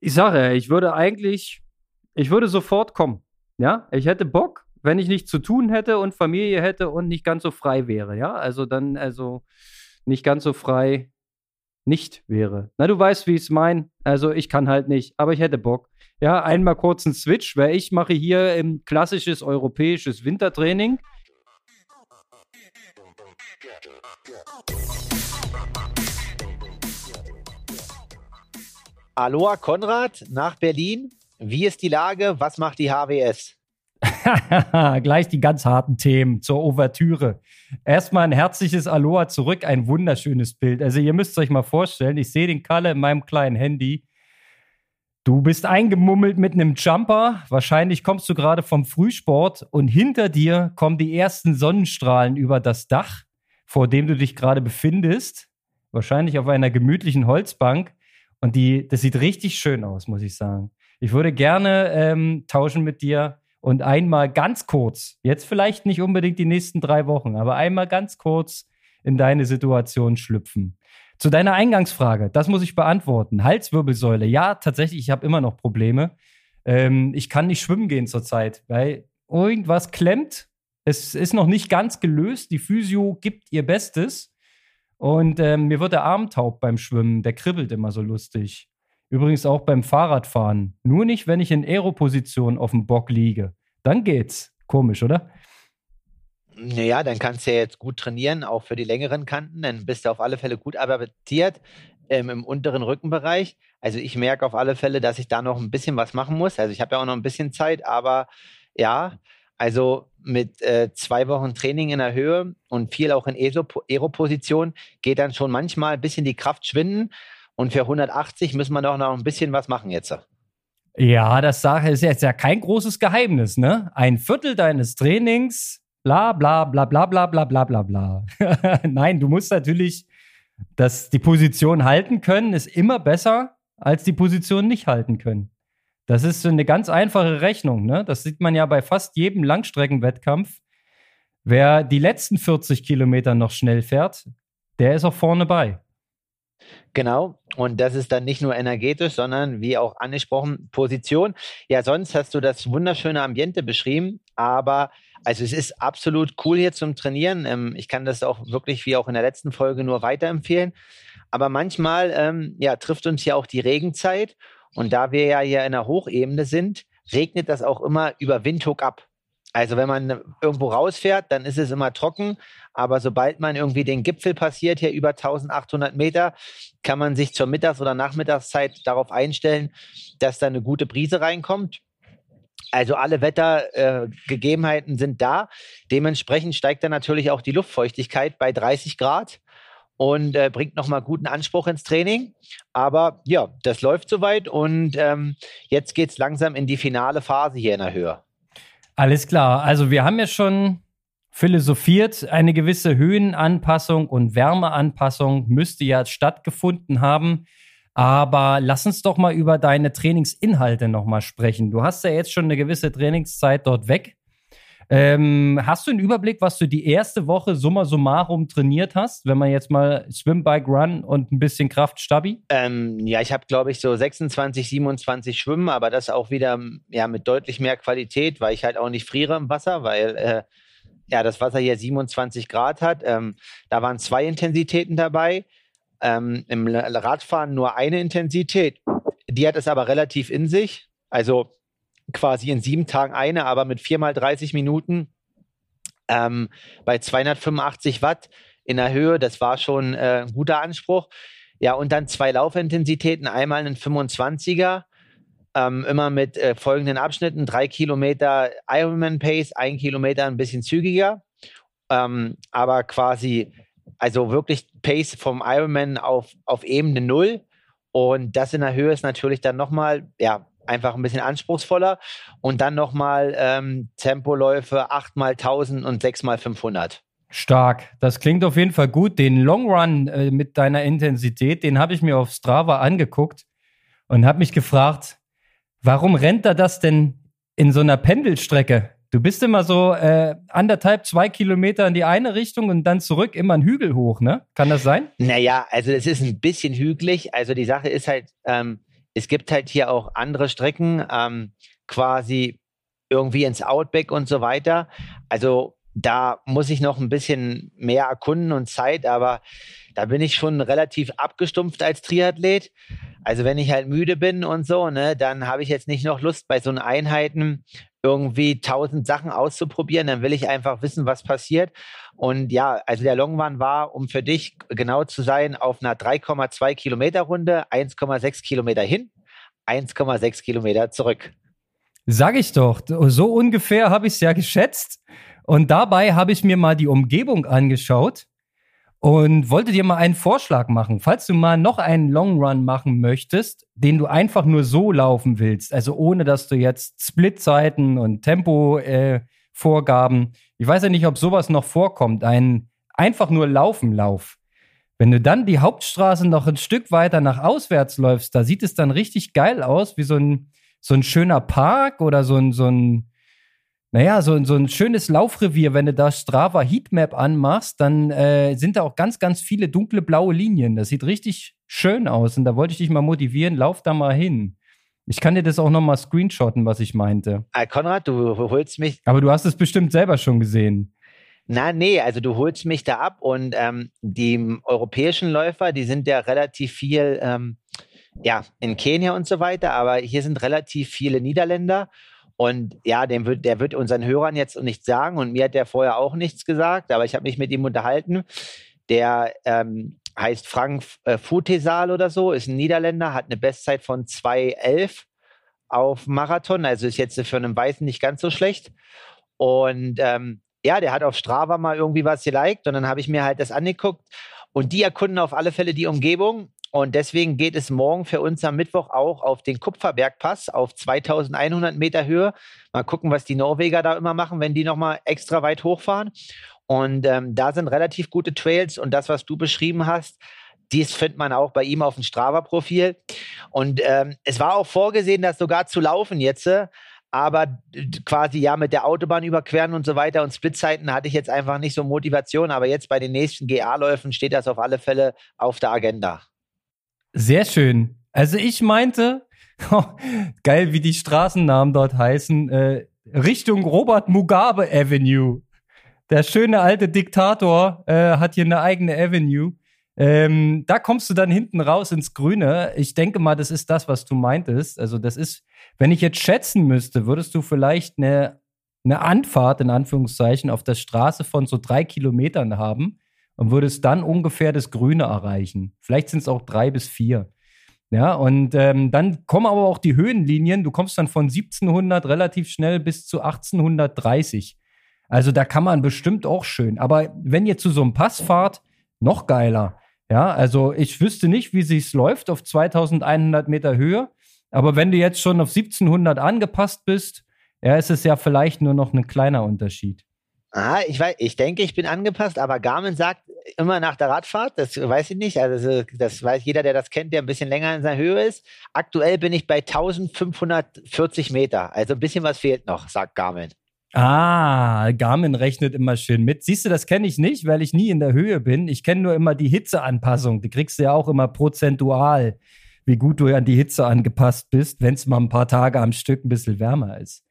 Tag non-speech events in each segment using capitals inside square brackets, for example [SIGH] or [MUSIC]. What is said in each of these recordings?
Ich sage, ich würde eigentlich, ich würde sofort kommen. Ja, ich hätte Bock, wenn ich nichts zu tun hätte und Familie hätte und nicht ganz so frei wäre. Ja, also dann, also nicht ganz so frei nicht wäre. Na, du weißt, wie ich es meine. Also ich kann halt nicht, aber ich hätte Bock. Ja, einmal kurz einen Switch, weil ich mache hier ein klassisches europäisches Wintertraining. Aloha Konrad nach Berlin. Wie ist die Lage? Was macht die HWS? [LAUGHS] Gleich die ganz harten Themen zur Ouvertüre. Erstmal ein herzliches Aloha zurück, ein wunderschönes Bild. Also ihr müsst euch mal vorstellen, ich sehe den Kalle in meinem kleinen Handy. Du bist eingemummelt mit einem Jumper. Wahrscheinlich kommst du gerade vom Frühsport und hinter dir kommen die ersten Sonnenstrahlen über das Dach, vor dem du dich gerade befindest. Wahrscheinlich auf einer gemütlichen Holzbank. Und die, das sieht richtig schön aus, muss ich sagen. Ich würde gerne ähm, tauschen mit dir und einmal ganz kurz, jetzt vielleicht nicht unbedingt die nächsten drei Wochen, aber einmal ganz kurz in deine Situation schlüpfen. Zu deiner Eingangsfrage, das muss ich beantworten. Halswirbelsäule, ja, tatsächlich, ich habe immer noch Probleme. Ähm, ich kann nicht schwimmen gehen zurzeit, weil irgendwas klemmt. Es ist noch nicht ganz gelöst. Die Physio gibt ihr Bestes. Und ähm, mir wird der Arm taub beim Schwimmen. Der kribbelt immer so lustig. Übrigens auch beim Fahrradfahren. Nur nicht, wenn ich in Aeroposition auf dem Bock liege. Dann geht's. Komisch, oder? Naja, dann kannst du ja jetzt gut trainieren, auch für die längeren Kanten. Dann bist du auf alle Fälle gut adaptiert ähm, im unteren Rückenbereich. Also ich merke auf alle Fälle, dass ich da noch ein bisschen was machen muss. Also ich habe ja auch noch ein bisschen Zeit, aber ja, also mit äh, zwei Wochen Training in der Höhe und viel auch in Aero-Position geht dann schon manchmal ein bisschen die Kraft schwinden. Und für 180 müssen wir doch noch ein bisschen was machen jetzt. Ja, das ist jetzt ja kein großes Geheimnis, ne? Ein Viertel deines Trainings, bla bla bla bla bla bla bla bla bla. [LAUGHS] Nein, du musst natürlich dass die Position halten können, ist immer besser, als die Position nicht halten können. Das ist eine ganz einfache Rechnung. Ne? Das sieht man ja bei fast jedem Langstreckenwettkampf. Wer die letzten 40 Kilometer noch schnell fährt, der ist auch vorne bei. Genau. Und das ist dann nicht nur energetisch, sondern wie auch angesprochen, Position. Ja, sonst hast du das wunderschöne Ambiente beschrieben, aber also es ist absolut cool hier zum Trainieren. Ähm, ich kann das auch wirklich wie auch in der letzten Folge nur weiterempfehlen. Aber manchmal ähm, ja, trifft uns ja auch die Regenzeit und da wir ja hier in der Hochebene sind, regnet das auch immer über Windhoek ab. Also wenn man irgendwo rausfährt, dann ist es immer trocken. Aber sobald man irgendwie den Gipfel passiert, hier über 1800 Meter, kann man sich zur Mittags- oder Nachmittagszeit darauf einstellen, dass da eine gute Brise reinkommt. Also alle Wettergegebenheiten äh, sind da. Dementsprechend steigt dann natürlich auch die Luftfeuchtigkeit bei 30 Grad und äh, bringt nochmal guten Anspruch ins Training. Aber ja, das läuft soweit und ähm, jetzt geht es langsam in die finale Phase hier in der Höhe. Alles klar. Also wir haben ja schon philosophiert, eine gewisse Höhenanpassung und Wärmeanpassung müsste ja stattgefunden haben. Aber lass uns doch mal über deine Trainingsinhalte nochmal sprechen. Du hast ja jetzt schon eine gewisse Trainingszeit dort weg. Ähm, hast du einen Überblick, was du die erste Woche summa summarum trainiert hast, wenn man jetzt mal Swim, Bike, Run und ein bisschen Kraft, Stabi? Ähm, ja, ich habe, glaube ich, so 26, 27 Schwimmen, aber das auch wieder ja, mit deutlich mehr Qualität, weil ich halt auch nicht friere im Wasser, weil äh, ja, das Wasser hier 27 Grad hat. Ähm, da waren zwei Intensitäten dabei. Ähm, Im Radfahren nur eine Intensität. Die hat es aber relativ in sich. Also quasi in sieben Tagen eine, aber mit viermal 30 Minuten ähm, bei 285 Watt in der Höhe. Das war schon äh, ein guter Anspruch. Ja, und dann zwei Laufintensitäten, einmal einen 25er, ähm, immer mit äh, folgenden Abschnitten: drei Kilometer Ironman Pace, ein Kilometer ein bisschen zügiger, ähm, aber quasi, also wirklich Pace vom Ironman auf, auf Ebene Null. Und das in der Höhe ist natürlich dann nochmal, ja, einfach ein bisschen anspruchsvoller. Und dann nochmal ähm, Tempoläufe 8 mal 1000 und 6 mal 500. Stark. Das klingt auf jeden Fall gut. Den Long Run äh, mit deiner Intensität, den habe ich mir auf Strava angeguckt und habe mich gefragt, warum rennt er das denn in so einer Pendelstrecke? Du bist immer so äh, anderthalb, zwei Kilometer in die eine Richtung und dann zurück immer einen Hügel hoch, ne? Kann das sein? Naja, also es ist ein bisschen hügelig. Also die Sache ist halt, ähm, es gibt halt hier auch andere Strecken, ähm, quasi irgendwie ins Outback und so weiter. Also da muss ich noch ein bisschen mehr erkunden und Zeit, aber da bin ich schon relativ abgestumpft als Triathlet. Also wenn ich halt müde bin und so, ne, dann habe ich jetzt nicht noch Lust bei so Einheiten irgendwie tausend Sachen auszuprobieren. Dann will ich einfach wissen, was passiert. Und ja, also der Long Run war, um für dich genau zu sein, auf einer 3,2 Kilometer Runde, 1,6 Kilometer hin, 1,6 Kilometer zurück. Sag ich doch, so ungefähr habe ich es ja geschätzt. Und dabei habe ich mir mal die Umgebung angeschaut und wollte dir mal einen Vorschlag machen. Falls du mal noch einen Long Run machen möchtest, den du einfach nur so laufen willst, also ohne dass du jetzt Splitzeiten und Tempo-Vorgaben, äh, ich weiß ja nicht, ob sowas noch vorkommt, ein einfach nur Laufen-Lauf. Wenn du dann die Hauptstraße noch ein Stück weiter nach auswärts läufst, da sieht es dann richtig geil aus, wie so ein so ein schöner Park oder so ein, so ein, naja, so, so ein schönes Laufrevier, wenn du da Strava Heatmap anmachst, dann äh, sind da auch ganz, ganz viele dunkle blaue Linien. Das sieht richtig schön aus. Und da wollte ich dich mal motivieren, lauf da mal hin. Ich kann dir das auch nochmal screenshotten, was ich meinte. Äh, Konrad, du holst mich. Aber du hast es bestimmt selber schon gesehen. Na, nee, also du holst mich da ab und ähm, die europäischen Läufer, die sind ja relativ viel ähm, ja, in Kenia und so weiter, aber hier sind relativ viele Niederländer. Und ja, dem wird, der wird unseren Hörern jetzt nichts sagen und mir hat der vorher auch nichts gesagt, aber ich habe mich mit ihm unterhalten. Der ähm, heißt Frank äh, Futesal oder so, ist ein Niederländer, hat eine Bestzeit von 2,11 auf Marathon, also ist jetzt für einen Weißen nicht ganz so schlecht. Und ähm, ja, der hat auf Strava mal irgendwie was geliked und dann habe ich mir halt das angeguckt und die erkunden auf alle Fälle die Umgebung und deswegen geht es morgen für uns am Mittwoch auch auf den Kupferbergpass auf 2100 Meter Höhe. Mal gucken, was die Norweger da immer machen, wenn die nochmal extra weit hochfahren. Und ähm, da sind relativ gute Trails und das, was du beschrieben hast, dies findet man auch bei ihm auf dem Strava-Profil. Und ähm, es war auch vorgesehen, das sogar zu laufen jetzt. Aber quasi ja mit der Autobahn überqueren und so weiter und Splitzeiten hatte ich jetzt einfach nicht so Motivation. Aber jetzt bei den nächsten GA-Läufen steht das auf alle Fälle auf der Agenda. Sehr schön. Also ich meinte, [LAUGHS] geil, wie die Straßennamen dort heißen, äh, Richtung Robert Mugabe Avenue. Der schöne alte Diktator äh, hat hier eine eigene Avenue. Ähm, da kommst du dann hinten raus ins Grüne. Ich denke mal, das ist das, was du meintest. Also das ist, wenn ich jetzt schätzen müsste, würdest du vielleicht eine, eine Anfahrt in Anführungszeichen auf der Straße von so drei Kilometern haben und würdest dann ungefähr das Grüne erreichen. Vielleicht sind es auch drei bis vier. Ja, und ähm, dann kommen aber auch die Höhenlinien. Du kommst dann von 1700 relativ schnell bis zu 1830. Also da kann man bestimmt auch schön. Aber wenn ihr zu so einem Pass fahrt, noch geiler. Ja, also ich wüsste nicht, wie sich's läuft auf 2100 Meter Höhe. Aber wenn du jetzt schon auf 1700 angepasst bist, ja, ist es ja vielleicht nur noch ein kleiner Unterschied. Ah, ich weiß, ich denke, ich bin angepasst, aber Garmin sagt immer nach der Radfahrt, das weiß ich nicht, also das weiß jeder, der das kennt, der ein bisschen länger in seiner Höhe ist. Aktuell bin ich bei 1540 Meter, also ein bisschen was fehlt noch, sagt Garmin. Ah, Garmin rechnet immer schön mit. Siehst du, das kenne ich nicht, weil ich nie in der Höhe bin. Ich kenne nur immer die Hitzeanpassung. Die kriegst du ja auch immer prozentual, wie gut du an die Hitze angepasst bist, wenn es mal ein paar Tage am Stück ein bisschen wärmer ist.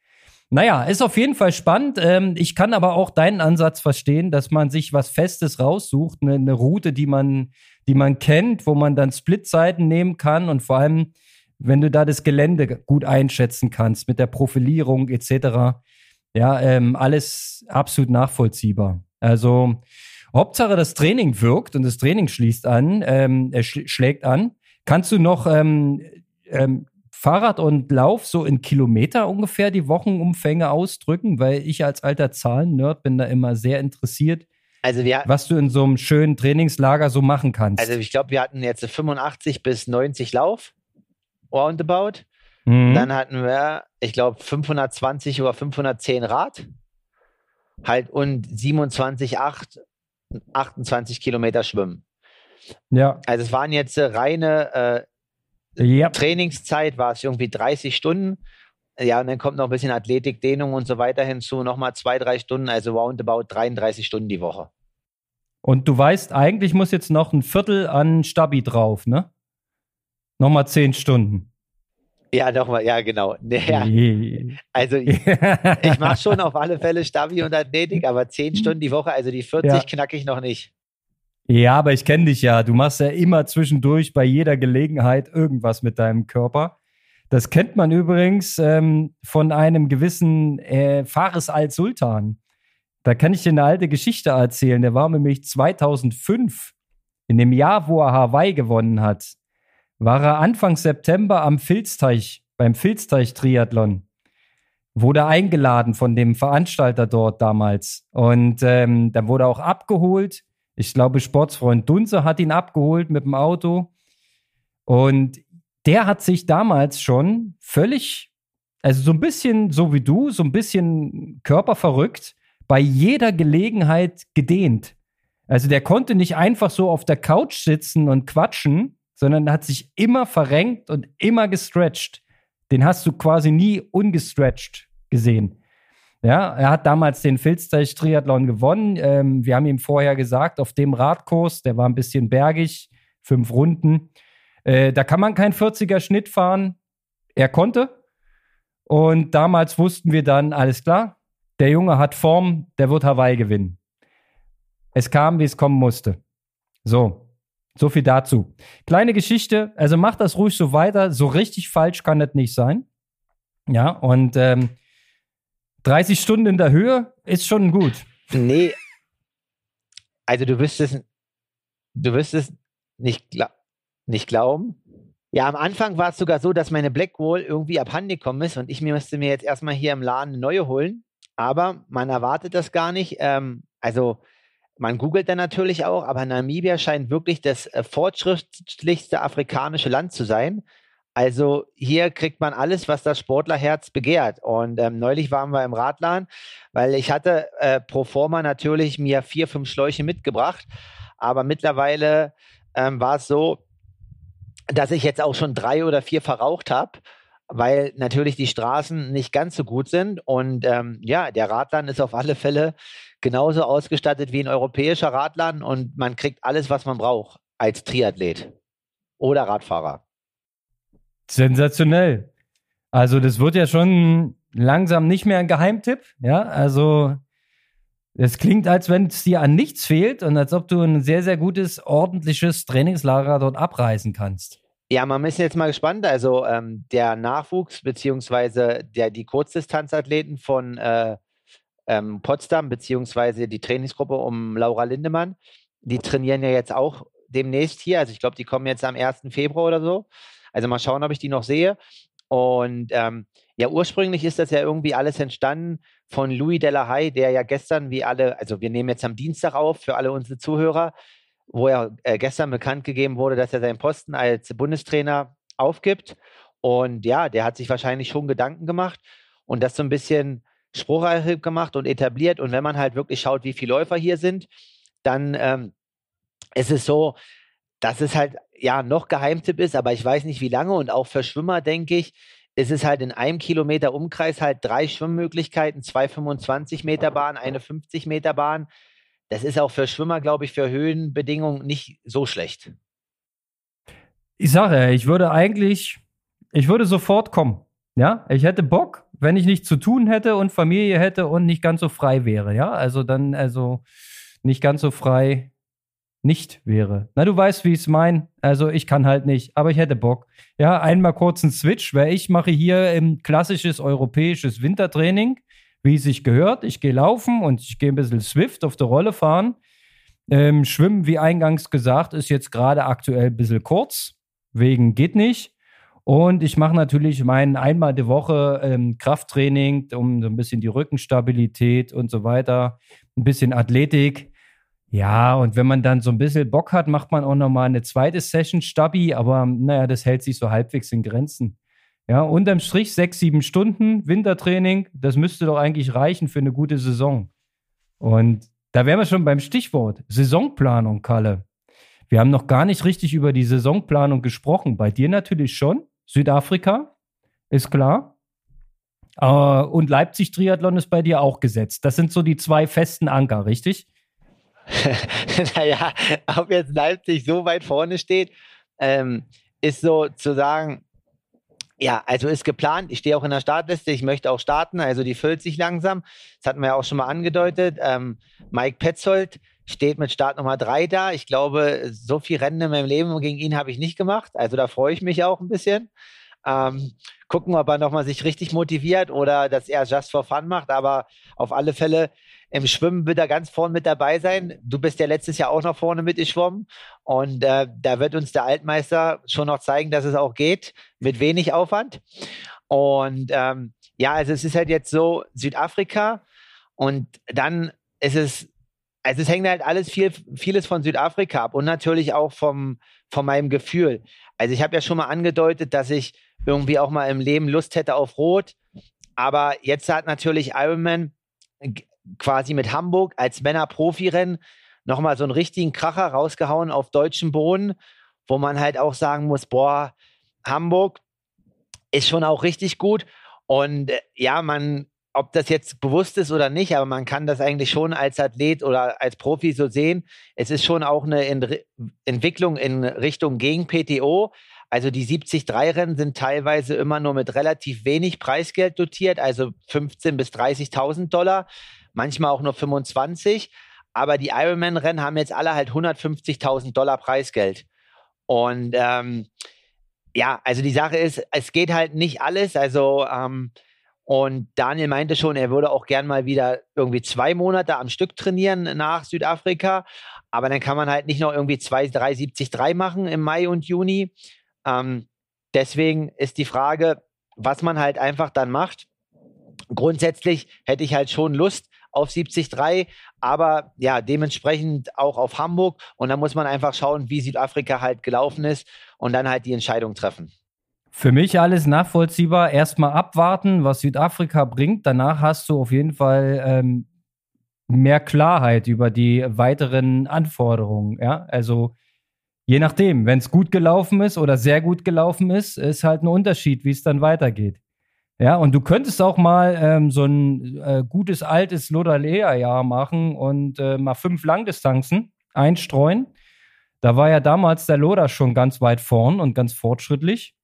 Naja, ist auf jeden Fall spannend. Ähm, ich kann aber auch deinen Ansatz verstehen, dass man sich was Festes raussucht, eine, eine Route, die man, die man kennt, wo man dann Splitzeiten nehmen kann und vor allem, wenn du da das Gelände gut einschätzen kannst mit der Profilierung etc. Ja, ähm, alles absolut nachvollziehbar. Also Hauptsache das Training wirkt und das Training schließt an, ähm, er schl schlägt an. Kannst du noch ähm, ähm, Fahrrad und Lauf so in Kilometer ungefähr die Wochenumfänge ausdrücken? Weil ich als alter Zahlen-Nerd bin da immer sehr interessiert. Also wir, was du in so einem schönen Trainingslager so machen kannst. Also ich glaube, wir hatten jetzt 85 bis 90 Lauf, roundabout. Mhm. Dann hatten wir, ich glaube, 520 oder 510 Rad. Halt und 27, 8, 28 Kilometer Schwimmen. Ja. Also es waren jetzt reine äh, Yep. Trainingszeit war es irgendwie 30 Stunden. Ja, und dann kommt noch ein bisschen Athletik, Dehnung und so weiter hinzu. Nochmal zwei, drei Stunden, also roundabout 33 Stunden die Woche. Und du weißt, eigentlich muss jetzt noch ein Viertel an Stabi drauf, ne? Nochmal zehn Stunden. Ja, nochmal, ja, genau. [LAUGHS] Ja. Also ich, ich mache schon auf alle Fälle Stabi und Athletik, aber zehn [LAUGHS] Stunden die Woche, also die 40 ja. knacke ich noch nicht. Ja, aber ich kenne dich ja. Du machst ja immer zwischendurch bei jeder Gelegenheit irgendwas mit deinem Körper. Das kennt man übrigens ähm, von einem gewissen äh, Fares al-Sultan. Da kann ich dir eine alte Geschichte erzählen. Der war nämlich 2005, in dem Jahr, wo er Hawaii gewonnen hat, war er Anfang September am Filzteich, beim Filzteich-Triathlon. Wurde eingeladen von dem Veranstalter dort damals. Und ähm, dann wurde auch abgeholt. Ich glaube, Sportsfreund Dunze hat ihn abgeholt mit dem Auto. Und der hat sich damals schon völlig, also so ein bisschen so wie du, so ein bisschen körperverrückt, bei jeder Gelegenheit gedehnt. Also der konnte nicht einfach so auf der Couch sitzen und quatschen, sondern hat sich immer verrenkt und immer gestretched. Den hast du quasi nie ungestretched gesehen. Ja, er hat damals den Filzteich Triathlon gewonnen. Ähm, wir haben ihm vorher gesagt, auf dem Radkurs, der war ein bisschen bergig, fünf Runden. Äh, da kann man keinen 40er Schnitt fahren. Er konnte. Und damals wussten wir dann, alles klar, der Junge hat Form, der wird Hawaii gewinnen. Es kam, wie es kommen musste. So, so viel dazu. Kleine Geschichte, also macht das ruhig so weiter. So richtig falsch kann das nicht sein. Ja, und ähm, 30 Stunden in der Höhe ist schon gut. Nee. Also du wirst es, du wirst es nicht, nicht glauben. Ja, am Anfang war es sogar so, dass meine Blackwall irgendwie abhanden gekommen ist und ich musste mir jetzt erstmal hier im Laden eine neue holen. Aber man erwartet das gar nicht. Ähm, also man googelt dann natürlich auch, aber Namibia scheint wirklich das äh, fortschrittlichste afrikanische Land zu sein. Also hier kriegt man alles, was das Sportlerherz begehrt. Und ähm, neulich waren wir im Radladen, weil ich hatte äh, pro forma natürlich mir vier, fünf Schläuche mitgebracht. Aber mittlerweile ähm, war es so, dass ich jetzt auch schon drei oder vier verraucht habe, weil natürlich die Straßen nicht ganz so gut sind. Und ähm, ja, der Radladen ist auf alle Fälle genauso ausgestattet wie ein europäischer Radladen und man kriegt alles, was man braucht als Triathlet oder Radfahrer. Sensationell. Also das wird ja schon langsam nicht mehr ein Geheimtipp. Ja, also es klingt, als wenn es dir an nichts fehlt und als ob du ein sehr, sehr gutes, ordentliches Trainingslager dort abreißen kannst. Ja, man ist jetzt mal gespannt. Also ähm, der Nachwuchs beziehungsweise der, die Kurzdistanzathleten von äh, ähm, Potsdam beziehungsweise die Trainingsgruppe um Laura Lindemann, die trainieren ja jetzt auch demnächst hier. Also ich glaube, die kommen jetzt am 1. Februar oder so. Also mal schauen, ob ich die noch sehe. Und ähm, ja, ursprünglich ist das ja irgendwie alles entstanden von Louis Delahaye, der ja gestern, wie alle, also wir nehmen jetzt am Dienstag auf für alle unsere Zuhörer, wo er äh, gestern bekannt gegeben wurde, dass er seinen Posten als Bundestrainer aufgibt. Und ja, der hat sich wahrscheinlich schon Gedanken gemacht und das so ein bisschen spruchreif gemacht und etabliert. Und wenn man halt wirklich schaut, wie viele Läufer hier sind, dann ähm, ist es so, dass es halt ja noch Geheimtipp ist, aber ich weiß nicht wie lange. Und auch für Schwimmer, denke ich, ist es halt in einem Kilometer Umkreis halt drei Schwimmmöglichkeiten, zwei 25 Meter Bahn, eine 50 Meter Bahn. Das ist auch für Schwimmer, glaube ich, für Höhenbedingungen nicht so schlecht. Ich sage, ich würde eigentlich, ich würde sofort kommen. Ja, ich hätte Bock, wenn ich nichts zu tun hätte und Familie hätte und nicht ganz so frei wäre. Ja, also dann, also nicht ganz so frei nicht wäre. Na, du weißt, wie ich es meine. Also ich kann halt nicht, aber ich hätte Bock. Ja, einmal kurz einen Switch, weil ich mache hier ein klassisches europäisches Wintertraining, wie es sich gehört. Ich gehe laufen und ich gehe ein bisschen Swift auf der Rolle fahren. Ähm, Schwimmen, wie eingangs gesagt, ist jetzt gerade aktuell ein bisschen kurz, wegen geht nicht. Und ich mache natürlich mein einmal die Woche ähm, Krafttraining, um so ein bisschen die Rückenstabilität und so weiter, ein bisschen Athletik. Ja, und wenn man dann so ein bisschen Bock hat, macht man auch nochmal eine zweite Session Stabi, aber naja, das hält sich so halbwegs in Grenzen. Ja, unterm Strich sechs, sieben Stunden Wintertraining, das müsste doch eigentlich reichen für eine gute Saison. Und da wären wir schon beim Stichwort Saisonplanung, Kalle. Wir haben noch gar nicht richtig über die Saisonplanung gesprochen. Bei dir natürlich schon. Südafrika, ist klar. Uh, und Leipzig-Triathlon ist bei dir auch gesetzt. Das sind so die zwei festen Anker, richtig? [LAUGHS] naja, ob jetzt Leipzig so weit vorne steht, ähm, ist so zu sagen, Ja, also ist geplant. Ich stehe auch in der Startliste. Ich möchte auch starten. Also die füllt sich langsam. Das hatten wir ja auch schon mal angedeutet. Ähm, Mike Petzold steht mit Start Nummer drei da. Ich glaube, so viel Rennen in meinem Leben gegen ihn habe ich nicht gemacht. Also da freue ich mich auch ein bisschen. Ähm, gucken, ob er nochmal sich richtig motiviert oder dass er just for fun macht. Aber auf alle Fälle im Schwimmen wird er ganz vorne mit dabei sein. Du bist ja letztes Jahr auch noch vorne mitgeschwommen. Und äh, da wird uns der Altmeister schon noch zeigen, dass es auch geht, mit wenig Aufwand. Und ähm, ja, also es ist halt jetzt so Südafrika und dann ist es, also es hängt halt alles viel, vieles von Südafrika ab und natürlich auch vom, von meinem Gefühl. Also ich habe ja schon mal angedeutet, dass ich irgendwie auch mal im Leben Lust hätte auf Rot. Aber jetzt hat natürlich Ironman quasi mit Hamburg als Männer-Profi-Rennen nochmal so einen richtigen Kracher rausgehauen auf deutschem Boden, wo man halt auch sagen muss, boah, Hamburg ist schon auch richtig gut. Und äh, ja, man, ob das jetzt bewusst ist oder nicht, aber man kann das eigentlich schon als Athlet oder als Profi so sehen. Es ist schon auch eine Ent Entwicklung in Richtung gegen PTO. Also die 73-Rennen sind teilweise immer nur mit relativ wenig Preisgeld dotiert, also 15.000 bis 30.000 Dollar manchmal auch nur 25. Aber die Ironman-Rennen haben jetzt alle halt 150.000 Dollar Preisgeld. Und ähm, ja, also die Sache ist, es geht halt nicht alles. Also ähm, und Daniel meinte schon, er würde auch gern mal wieder irgendwie zwei Monate am Stück trainieren nach Südafrika. Aber dann kann man halt nicht noch irgendwie zwei, drei, 73 machen im Mai und Juni. Ähm, deswegen ist die Frage, was man halt einfach dann macht. Grundsätzlich hätte ich halt schon Lust, auf 70-3, aber ja, dementsprechend auch auf Hamburg. Und da muss man einfach schauen, wie Südafrika halt gelaufen ist und dann halt die Entscheidung treffen. Für mich alles nachvollziehbar. Erstmal abwarten, was Südafrika bringt. Danach hast du auf jeden Fall ähm, mehr Klarheit über die weiteren Anforderungen. Ja, also je nachdem, wenn es gut gelaufen ist oder sehr gut gelaufen ist, ist halt ein Unterschied, wie es dann weitergeht. Ja, und du könntest auch mal ähm, so ein äh, gutes altes Lodalea-Jahr machen und äh, mal fünf Langdistanzen einstreuen. Da war ja damals der Loda schon ganz weit vorn und ganz fortschrittlich,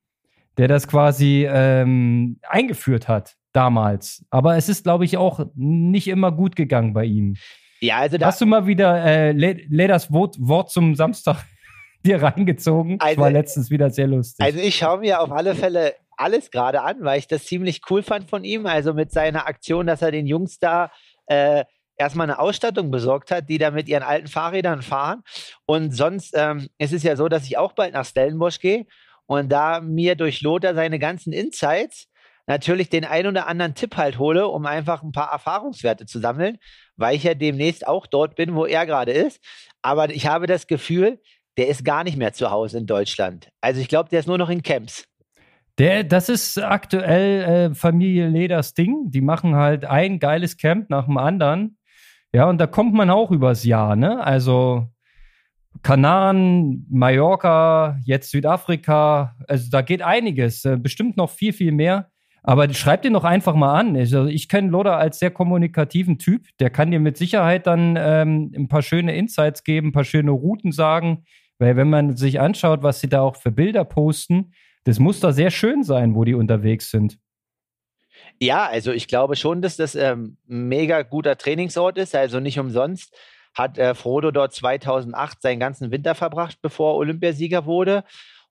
der das quasi ähm, eingeführt hat damals. Aber es ist, glaube ich, auch nicht immer gut gegangen bei ihm. Ja, also da Hast du mal wieder äh, Ledas Wort, Wort zum Samstag [LAUGHS] dir reingezogen? Also, das war letztens wieder sehr lustig. Also ich schaue mir auf alle Fälle alles gerade an, weil ich das ziemlich cool fand von ihm. Also mit seiner Aktion, dass er den Jungs da äh, erstmal eine Ausstattung besorgt hat, die da mit ihren alten Fahrrädern fahren. Und sonst ähm, ist es ja so, dass ich auch bald nach Stellenbosch gehe und da mir durch Lothar seine ganzen Insights natürlich den ein oder anderen Tipp halt hole, um einfach ein paar Erfahrungswerte zu sammeln, weil ich ja demnächst auch dort bin, wo er gerade ist. Aber ich habe das Gefühl, der ist gar nicht mehr zu Hause in Deutschland. Also ich glaube, der ist nur noch in Camps. Der, das ist aktuell äh, Familie Leders Ding. Die machen halt ein geiles Camp nach dem anderen. Ja, und da kommt man auch übers Jahr, ne? Also Kanaren, Mallorca, jetzt Südafrika. Also da geht einiges. Äh, bestimmt noch viel, viel mehr. Aber schreib den doch einfach mal an. Also ich kenne Loda als sehr kommunikativen Typ. Der kann dir mit Sicherheit dann ähm, ein paar schöne Insights geben, ein paar schöne Routen sagen. Weil wenn man sich anschaut, was sie da auch für Bilder posten, das muss da sehr schön sein, wo die unterwegs sind. Ja, also ich glaube schon, dass das ähm, ein mega guter Trainingsort ist. Also nicht umsonst hat äh, Frodo dort 2008 seinen ganzen Winter verbracht, bevor er Olympiasieger wurde.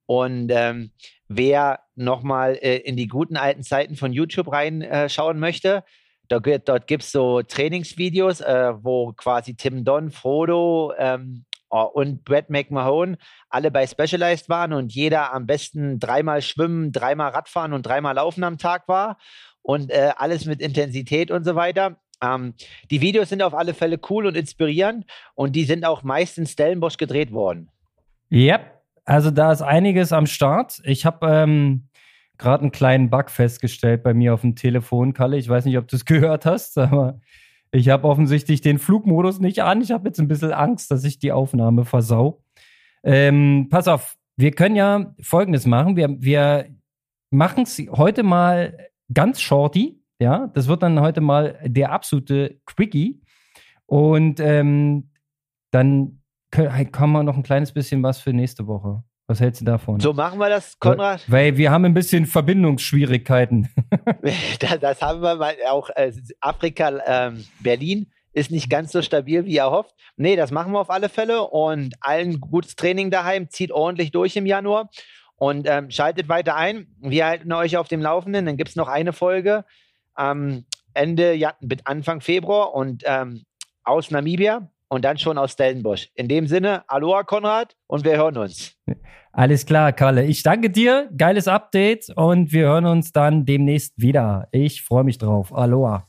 Und ähm, wer nochmal äh, in die guten alten Zeiten von YouTube reinschauen äh, möchte, dort, dort gibt es so Trainingsvideos, äh, wo quasi Tim Don, Frodo, ähm, und Brad McMahon alle bei Specialized waren und jeder am besten dreimal schwimmen, dreimal Radfahren und dreimal laufen am Tag war und äh, alles mit Intensität und so weiter. Ähm, die Videos sind auf alle Fälle cool und inspirierend und die sind auch meist in Stellenbosch gedreht worden. Ja, also da ist einiges am Start. Ich habe ähm, gerade einen kleinen Bug festgestellt bei mir auf dem Telefon, Kalle. Ich weiß nicht, ob du es [LAUGHS] gehört hast, aber ich habe offensichtlich den Flugmodus nicht an. Ich habe jetzt ein bisschen Angst, dass ich die Aufnahme versau. Ähm, pass auf, wir können ja Folgendes machen. Wir, wir machen es heute mal ganz shorty. Ja, das wird dann heute mal der absolute Quickie. Und ähm, dann können, wir noch ein kleines bisschen was für nächste Woche. Was hältst du davon? So machen wir das, Konrad. Weil wir haben ein bisschen Verbindungsschwierigkeiten. [LAUGHS] das, haben wir mal auch äh, Afrika, ähm, Berlin ist nicht ganz so stabil, wie er hofft. Nee, das machen wir auf alle Fälle und allen gutes Training daheim, zieht ordentlich durch im Januar und ähm, schaltet weiter ein. Wir halten euch auf dem Laufenden. Dann gibt es noch eine Folge am Ende, ja, Anfang Februar und ähm, aus Namibia und dann schon aus Stellenbosch. In dem Sinne, Aloha Konrad und wir hören uns. Alles klar, Kalle. Ich danke dir. Geiles Update und wir hören uns dann demnächst wieder. Ich freue mich drauf. Aloha.